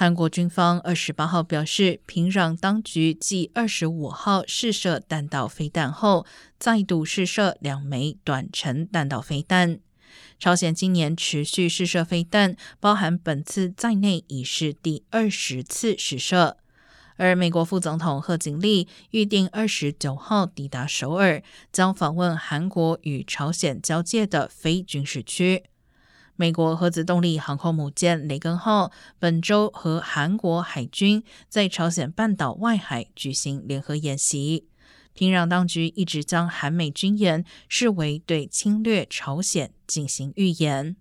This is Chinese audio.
韩国军方二十八号表示，平壤当局继二十五号试射弹道飞弹后，再度试射两枚短程弹道飞弹。朝鲜今年持续试射飞弹，包含本次在内，已是第二十次试射。而美国副总统贺锦丽预定二十九号抵达首尔，将访问韩国与朝鲜交界的非军事区。美国核子动力航空母舰“雷根”号本周和韩国海军在朝鲜半岛外海举行联合演习。平壤当局一直将韩美军演视为对侵略朝鲜进行预演。